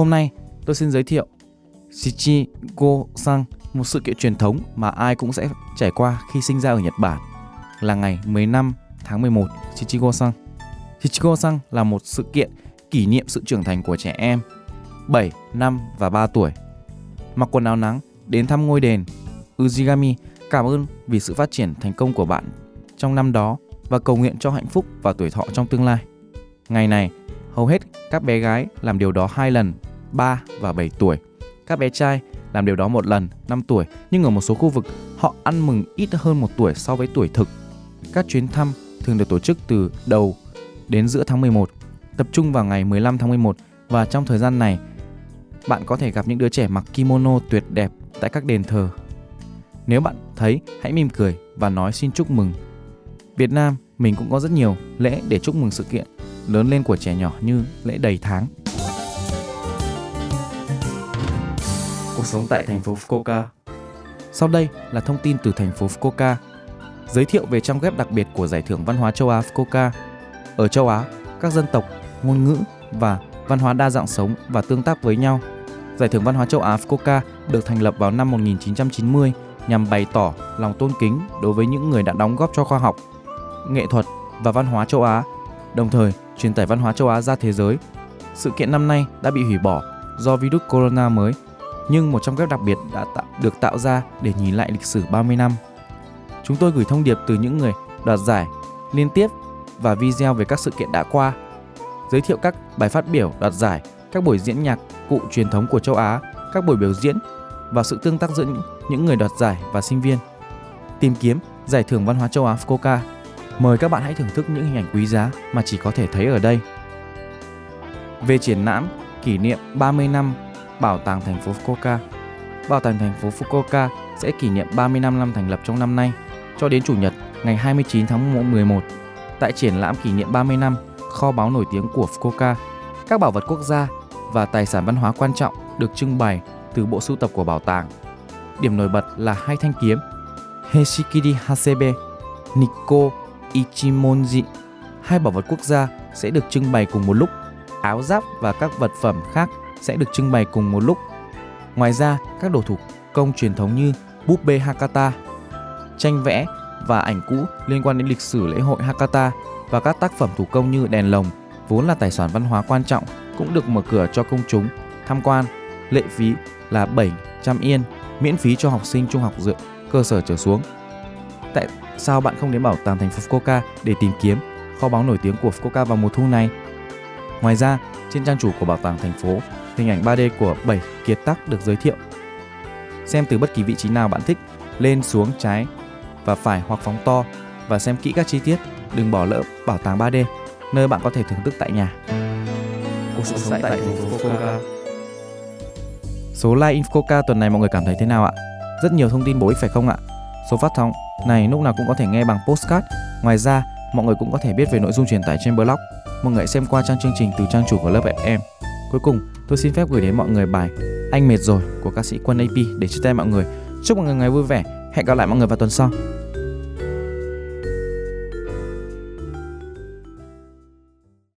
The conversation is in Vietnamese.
Hôm nay, tôi xin giới thiệu Shichigo-san, một sự kiện truyền thống mà ai cũng sẽ trải qua khi sinh ra ở Nhật Bản, là ngày 15 tháng 11 Shichigo-san. Shichigo-san là một sự kiện kỷ niệm sự trưởng thành của trẻ em 7, 5 và 3 tuổi. Mặc quần áo nắng, đến thăm ngôi đền Ujigami cảm ơn vì sự phát triển thành công của bạn trong năm đó và cầu nguyện cho hạnh phúc và tuổi thọ trong tương lai. Ngày này, hầu hết các bé gái làm điều đó hai lần, 3 và 7 tuổi. Các bé trai làm điều đó một lần, 5 tuổi, nhưng ở một số khu vực họ ăn mừng ít hơn một tuổi so với tuổi thực. Các chuyến thăm thường được tổ chức từ đầu đến giữa tháng 11, tập trung vào ngày 15 tháng 11 và trong thời gian này, bạn có thể gặp những đứa trẻ mặc kimono tuyệt đẹp tại các đền thờ. Nếu bạn thấy, hãy mỉm cười và nói xin chúc mừng. Việt Nam, mình cũng có rất nhiều lễ để chúc mừng sự kiện lớn lên của trẻ nhỏ như lễ đầy tháng. Cuộc sống tại thành phố Fukuoka Sau đây là thông tin từ thành phố Fukuoka Giới thiệu về trang web đặc biệt của Giải thưởng Văn hóa châu Á Fukuoka Ở châu Á, các dân tộc, ngôn ngữ và văn hóa đa dạng sống và tương tác với nhau. Giải thưởng Văn hóa châu Á Fukuoka được thành lập vào năm 1990 nhằm bày tỏ lòng tôn kính đối với những người đã đóng góp cho khoa học, nghệ thuật và văn hóa châu Á, đồng thời truyền tải văn hóa châu Á ra thế giới. Sự kiện năm nay đã bị hủy bỏ do virus corona mới, nhưng một trong các đặc biệt đã tạo, được tạo ra để nhìn lại lịch sử 30 năm. Chúng tôi gửi thông điệp từ những người đoạt giải liên tiếp và video về các sự kiện đã qua, giới thiệu các bài phát biểu đoạt giải, các buổi diễn nhạc cụ truyền thống của châu Á, các buổi biểu diễn và sự tương tác giữa những người đoạt giải và sinh viên. Tìm kiếm Giải thưởng Văn hóa châu Á Fukuoka. Mời các bạn hãy thưởng thức những hình ảnh quý giá mà chỉ có thể thấy ở đây. Về triển lãm kỷ niệm 30 năm Bảo tàng thành phố Fukuoka. Bảo tàng thành phố Fukuoka sẽ kỷ niệm 35 năm thành lập trong năm nay cho đến Chủ nhật ngày 29 tháng 11 tại triển lãm kỷ niệm 30 năm kho báu nổi tiếng của Fukuoka. Các bảo vật quốc gia và tài sản văn hóa quan trọng được trưng bày từ bộ sưu tập của bảo tàng. Điểm nổi bật là hai thanh kiếm Heshikiri Hasebe, Nikko Ichimonji. Hai bảo vật quốc gia sẽ được trưng bày cùng một lúc. Áo giáp và các vật phẩm khác sẽ được trưng bày cùng một lúc. Ngoài ra, các đồ thủ công truyền thống như búp bê Hakata, tranh vẽ và ảnh cũ liên quan đến lịch sử lễ hội Hakata và các tác phẩm thủ công như đèn lồng vốn là tài sản văn hóa quan trọng cũng được mở cửa cho công chúng tham quan. Lệ phí là 700 yên, miễn phí cho học sinh trung học dự cơ sở trở xuống. Tại sao bạn không đến bảo tàng thành phố Fukuoka để tìm kiếm kho báu nổi tiếng của Fukuoka vào mùa thu này? Ngoài ra, trên trang chủ của bảo tàng thành phố, hình ảnh 3D của 7 kiệt tác được giới thiệu. Xem từ bất kỳ vị trí nào bạn thích, lên xuống trái và phải hoặc phóng to và xem kỹ các chi tiết, đừng bỏ lỡ bảo tàng 3D, nơi bạn có thể thưởng thức tại nhà. Cuộc sống tại thành phố Fukuoka Số like Infoca tuần này mọi người cảm thấy thế nào ạ? Rất nhiều thông tin bổ ích phải không ạ? Số phát sóng này lúc nào cũng có thể nghe bằng postcard. Ngoài ra, mọi người cũng có thể biết về nội dung truyền tải trên blog. Mọi người xem qua trang chương trình từ trang chủ của lớp FM. Cuối cùng, tôi xin phép gửi đến mọi người bài Anh mệt rồi của ca sĩ Quân AP để chia tay mọi người. Chúc mọi người ngày vui vẻ. Hẹn gặp lại mọi người vào tuần sau.